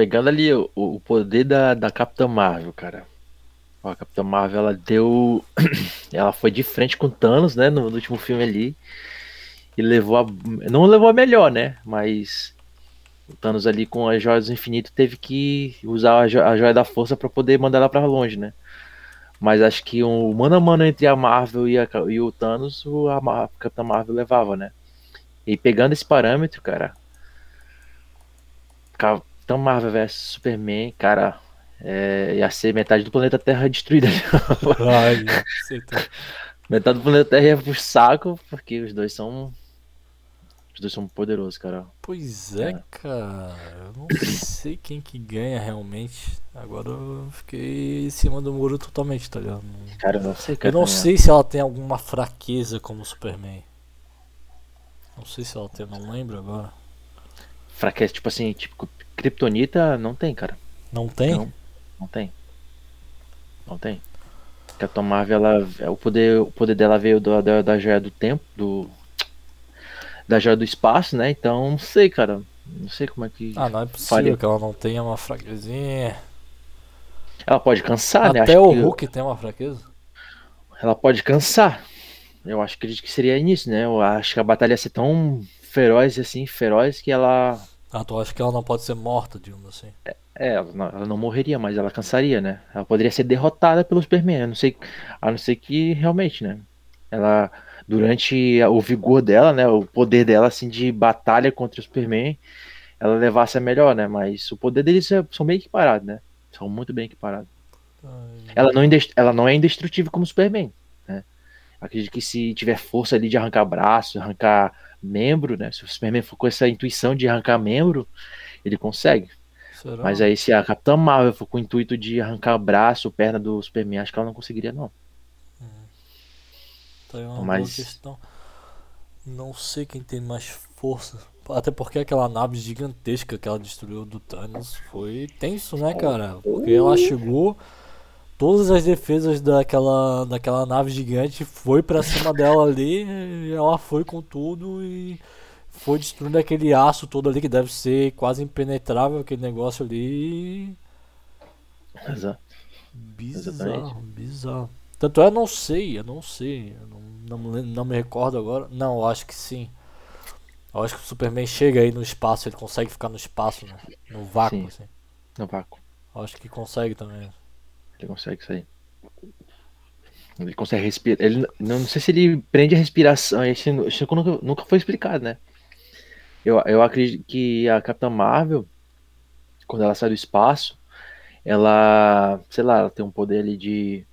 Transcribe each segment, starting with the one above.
pegando ali o, o poder da, da Capitã Marvel, cara. Ó, a Capitã Marvel, ela deu. ela foi de frente com Thanos, né? No, no último filme ali. E levou a. Não levou a melhor, né? Mas. O Thanos ali com as joias do infinito teve que usar a, jo a joia da força para poder mandar ela para longe, né? Mas acho que um mano a mano entre a Marvel e, a, e o Thanos, a, a Capitã Marvel levava, né? E pegando esse parâmetro, cara. Capitã Marvel vs Superman, cara. É, ia ser metade do planeta Terra destruída. Ai, metade do planeta Terra ia pro saco, porque os dois são. Os dois são poderosos, cara. Pois é, é. cara. Eu não sei quem que ganha realmente. Agora eu fiquei em cima do muro totalmente, tá ligado? Cara, eu não sei, cara. Eu não sei se ela tem alguma fraqueza como Superman. Não sei se ela tem, não lembro agora. Fraqueza, tipo assim, tipo, Kryptonita não tem, cara. Não tem? Não, não tem. Não tem. Porque a Tom Marvel, ela, é, o, poder, o poder dela veio do, da, da joia do tempo, do. Da joia do espaço, né? Então, não sei, cara. Não sei como é que. Ah, não é possível faria. que ela não tenha uma fraquezinha. Ela pode cansar, Até né? Até o Hulk tem uma fraqueza. Ela pode cansar. Eu acho que, que seria nisso, né? Eu acho que a batalha ia ser tão feroz assim, feroz que ela. Ah, tu acha que ela não pode ser morta, digamos assim? É, é ela, não, ela não morreria, mas ela cansaria, né? Ela poderia ser derrotada pelo Superman, a não ser, a não ser que realmente, né? Ela, durante o vigor dela, né? O poder dela, assim, de batalha contra o Superman, ela levasse a melhor, né? Mas o poder deles é, são bem equiparados, né? São muito bem equiparados. Ela não, ela não é indestrutível como o Superman. Acredito que se tiver força ali de arrancar braço, arrancar membro, né? Se o Superman for com essa intuição de arrancar membro, ele consegue. Será? Mas aí se a Capitã Marvel for com o intuito de arrancar braço, perna do Superman, acho que ela não conseguiria não. Hum. Tá aí uma Mas... questão. Não sei quem tem mais força. Até porque aquela nave gigantesca que ela destruiu do Thanos foi tenso, né, cara? Porque ela chegou todas as defesas daquela, daquela nave gigante foi para cima dela ali, e ela foi com tudo e foi destruindo aquele aço todo ali que deve ser quase impenetrável aquele negócio ali. Exato. Bizarro, Exatamente. bizarro. Tanto é, eu não sei, eu não sei, eu não, não, não me recordo agora. Não, eu acho que sim. Eu acho que o Superman chega aí no espaço, ele consegue ficar no espaço, né? No vácuo, sim, assim. No vácuo. Eu acho que consegue também. Ele consegue sair. Ele consegue respirar. Ele, não, não sei se ele prende a respiração. Isso, isso nunca, nunca foi explicado, né? Eu, eu acredito que a Capitã Marvel, quando ela sai do espaço, ela, sei lá, ela tem um poder ali de.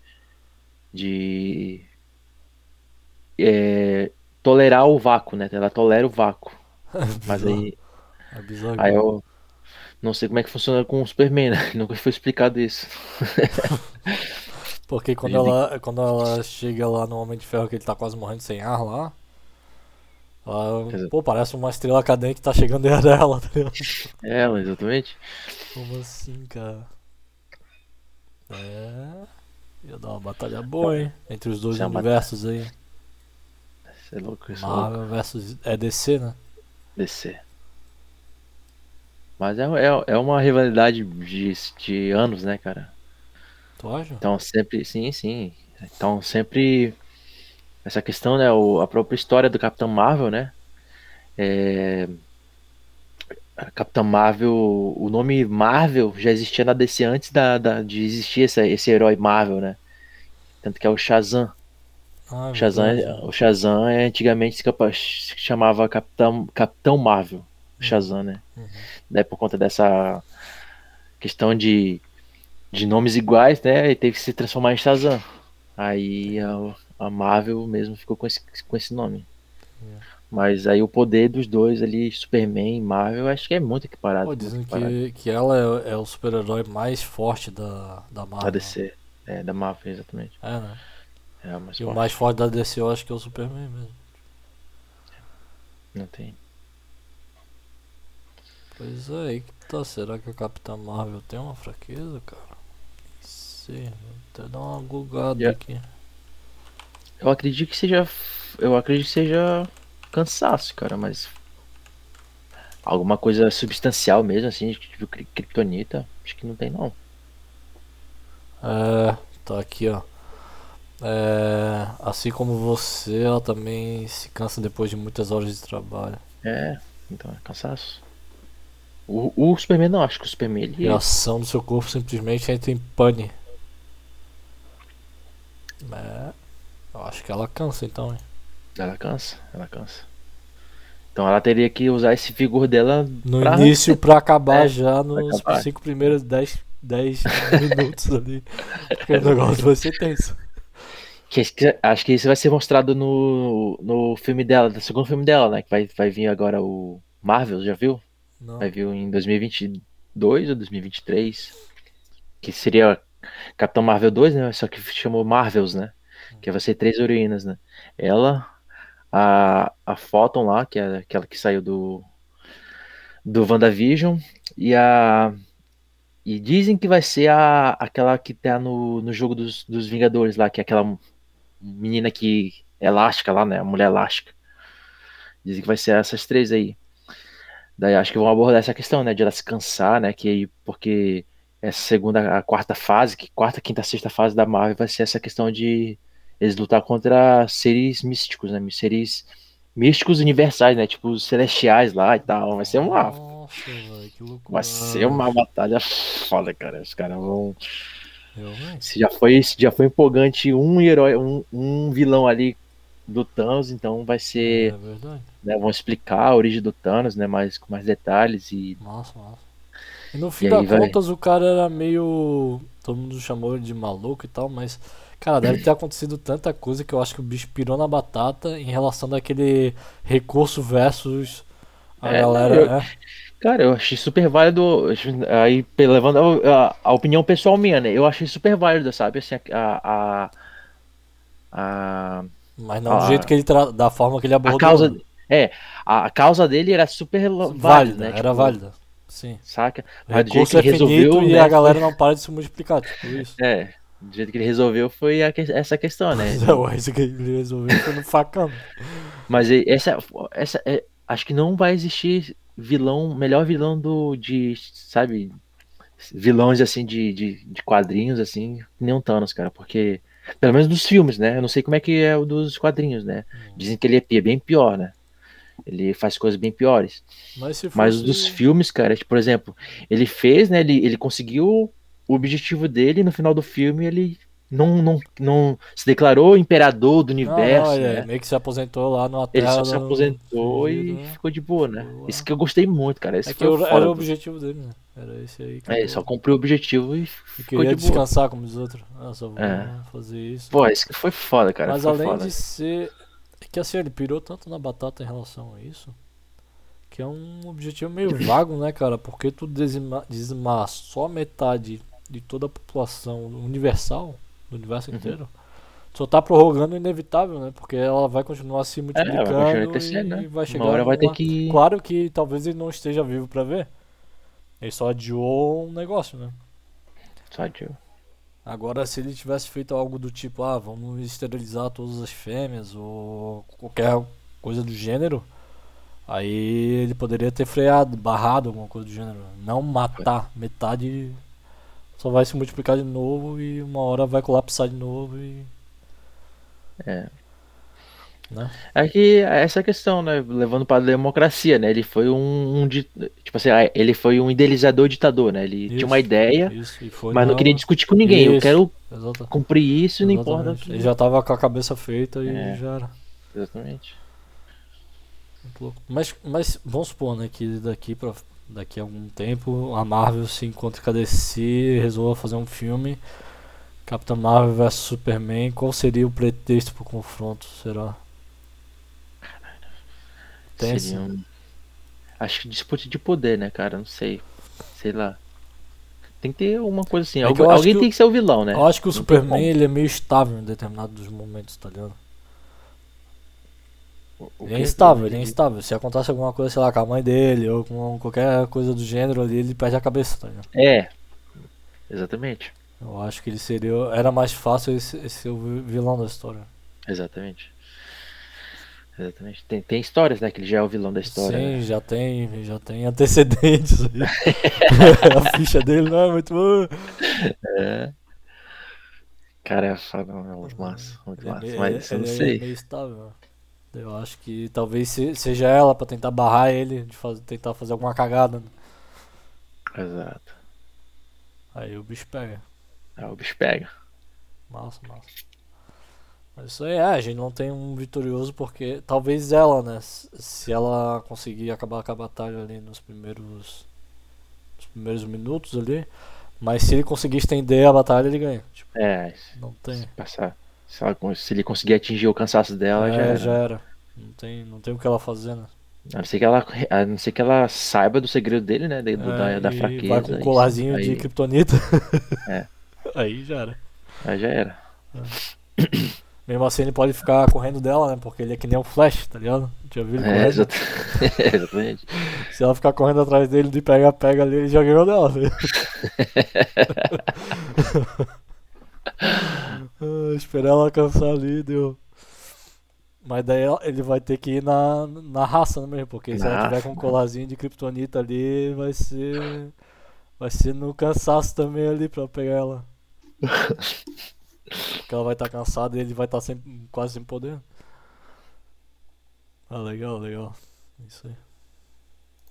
de. É, tolerar o vácuo, né? Ela tolera o vácuo. Mas aí. É aí eu, não sei como é que funciona com o Superman, né? Nunca foi explicado isso. Porque quando ela, quando ela chega lá no Homem de Ferro, que ele tá quase morrendo sem ar lá, ela, pô, parece uma estrela cadente que tá chegando dentro dela, tá ligado? É, exatamente. Como assim, cara? É. Ia dar uma batalha boa, hein? Entre os dois é universos aí. Isso é louco, isso Marvel é louco. versus. É DC, né? DC. Mas é, é, é uma rivalidade de, de anos, né, cara? Tu acha? Então sempre, sim, sim. Então sempre essa questão, né, o, a própria história do Capitão Marvel, né? É, Capitão Marvel, o nome Marvel já existia na DC antes da, da de existir esse, esse herói Marvel, né? Tanto que é o Shazam. Ah, o, Shazam é, o Shazam é, antigamente se chamava Capitão, Capitão Marvel. Shazam, né? Uhum. Daí por conta dessa questão de, de nomes iguais, né? Ele teve que se transformar em Shazam. Aí a, a Marvel mesmo ficou com esse, com esse nome. Uhum. Mas aí o poder dos dois ali, Superman e Marvel, acho que é muito equiparado. Pô, dizem equiparado. Que, que ela é, é o super-herói mais forte da, da Marvel. Da DC. É, da Marvel, exatamente. É, né? É, o mais e forte. o mais forte da DC eu acho que é o Superman mesmo. Não tem. Pois é, aí que tá. Será que a Capitã Marvel tem uma fraqueza, cara? Sei, até dar uma gulgada yeah. aqui. Eu acredito que seja. Eu acredito que seja cansaço, cara, mas. alguma coisa substancial mesmo, assim, tipo Kryptonita, acho que não tem não. É, tá aqui, ó. É, assim como você, ela também se cansa depois de muitas horas de trabalho. É, então é cansaço. O, o Superman não, acho que o Superman ele. A ação do seu corpo simplesmente entra em pane. É, eu acho que ela cansa então, hein? Ela cansa, ela cansa. Então ela teria que usar esse vigor dela no pra... início para acabar é, já nos acabar. cinco primeiros 10, 10 minutos ali. Porque o negócio vai ser tenso. Que, acho que isso vai ser mostrado no, no filme dela, no segundo filme dela, né? Que vai, vai vir agora o Marvel, já viu? Não. Vai vir em 2022 ou 2023. Que seria Capitão Marvel 2, né? Só que chamou Marvels, né? Que vai ser três heroínas, né? Ela, a, a Photon lá, que é aquela que saiu do do WandaVision, e a e dizem que vai ser a, aquela que tá no, no jogo dos, dos Vingadores lá, que é aquela menina que é elástica lá, né? A mulher elástica. Dizem que vai ser essas três aí. Daí acho que vão abordar essa questão, né? De ela se cansar, né? Que aí, porque essa segunda, a quarta fase, que quarta, quinta, sexta fase da Marvel vai ser essa questão de eles lutar contra seres místicos, né? Seres místicos universais, né? Tipo os celestiais lá e tal. Vai ser uma. Nossa, véio, que loucura. Vai ser uma batalha foda, cara. Os caras vão. Se já foi, se já foi empolgante um herói, um, um vilão ali do Thanos, então vai ser. É verdade. Né, vão explicar a origem do Thanos, né? Mais, com mais detalhes e. Nossa, nossa. E no fim das contas o cara era meio. Todo mundo chamou ele de maluco e tal, mas. Cara, deve ter acontecido tanta coisa que eu acho que o bicho pirou na batata em relação daquele recurso versus a é, galera. Eu, é. Cara, eu achei super válido. Aí, levando a, a, opinião pessoal minha, né? Eu achei super válido, sabe? Assim, a. a, a Mas não do jeito que ele. Tra... da forma que ele abordou. A causa, é, a, causa dele era super válida, né? Era tipo, válida. Sim. Saca? Mas do jeito que ele é resolveu. E né? a galera não para de se multiplicar, tipo isso. É. Do jeito que ele resolveu foi a, essa questão, né? Esse que ele resolveu foi no facão. Mas essa, essa, é, acho que não vai existir vilão, melhor vilão do de, sabe, vilões assim de, de, de quadrinhos assim, nem um Thanos, cara, porque pelo menos dos filmes, né? Eu não sei como é que é o dos quadrinhos, né? Dizem que ele é bem pior, né? Ele faz coisas bem piores. Mas, fosse... Mas dos filmes, cara, tipo, por exemplo, ele fez, né? Ele, ele conseguiu o objetivo dele no final do filme ele não, não, não se declarou imperador do universo. Não, né? meio que se aposentou lá no Terra. Ele só se aposentou e né? ficou de boa, né? Boa. Isso que eu gostei muito, cara. Esse é eu, era o objetivo dele, né? Era esse aí. É, ele só cumpriu o objetivo e ficou de descansar como os outros. Ah, só vou é. fazer isso. Pô, isso que foi foda, cara. Mas foi além foda. de ser. É que assim, ele pirou tanto na batata em relação a isso. Que é um objetivo meio vago, né, cara? Porque tu dizimar, dizimar só metade de toda a população universal do universo uhum. inteiro, só tá prorrogando o inevitável, né? Porque ela vai continuar se multiplicando é, vai crescer, né? e vai chegar. Uma hora vai ter que. Claro que talvez ele não esteja vivo para ver. Ele só adiou um negócio, né? Só adiou. Agora, se ele tivesse feito algo do tipo, ah, vamos esterilizar todas as fêmeas ou qualquer coisa do gênero, aí ele poderia ter freado, barrado alguma coisa do gênero. Não matar metade só vai se multiplicar de novo e uma hora vai colapsar de novo e. É. Né? É que essa questão, né? Levando para a democracia, né? Ele foi um, um, tipo assim, ah, ele foi um idealizador ditador, né? Ele isso, tinha uma ideia, mas não, não, queria discutir com ninguém. Isso, Eu quero exatamente. cumprir isso, não importa. Ele já tava com a cabeça feita e é, já era. Exatamente. Mas, mas vamos supor, né, que daqui para daqui a algum tempo a Marvel se encontra com a DC e resolva fazer um filme Capitão Marvel vs Superman, qual seria o pretexto pro confronto, será? Tem seria um... Acho que disputa de poder, né, cara? Não sei. Sei lá. Tem que ter uma coisa assim. É Algu alguém que tem que ser o vilão, né? Eu acho que o Não Superman ele é meio estável em determinados momentos, tá ligado? Ele é instável, ele é instável. Se acontece alguma coisa, sei lá, com a mãe dele ou com qualquer coisa do gênero ali, ele perde a cabeça, tá ligado? É, exatamente. Eu acho que ele seria. Era mais fácil esse, esse ser o vilão da história. Exatamente. Exatamente. Tem, tem histórias, né? Que ele já é o vilão da história. Sim, né? já tem, já tem antecedentes aí. a ficha dele não é muito boa. É. Cara, é é muito massa, muito Ele é massa. meio- Mas eu não ele é sei. meio estável. Eu acho que talvez se- seja ela pra tentar barrar ele, de faz- tentar fazer alguma cagada. né? Exato. Aí o bicho pega. Aí o bicho pega. Massa, massa. Mas isso aí é, a gente não tem um vitorioso porque talvez ela, né? Se ela conseguir acabar com a batalha ali nos primeiros. Nos primeiros minutos ali. Mas se ele conseguir estender a batalha, ele ganha. Tipo, É, não tem. se passar. Se, ela se ele conseguir atingir o cansaço dela, é, já, era. já era. Não tem, não tem o que ela fazer, né? A não ser que ela, a não ser que ela saiba do segredo dele, né? Da, É, da e fraqueza. Vai com um colarzinho aí, de kryptonita. É. Aí já era. Aí já era. Mesmo assim ele pode ficar correndo dela, né? Porque ele é que nem um flash, tá ligado? Já viu ele É, correndo? exata- exatamente. Se ela ficar correndo atrás dele de pega-pega ali, ele já ganhou dela, filho. Ah, Esperar ela cansar ali, deu. Mas daí ele vai ter que ir na, na raça né, mesmo, porque se ela tiver com um colarzinho de kryptonita ali, vai ser. Vai ser no cansaço também ali pra pegar ela. Porque ela vai estar cansada e ele vai estar sem, quase sem poder. Ah, legal, legal. Isso aí.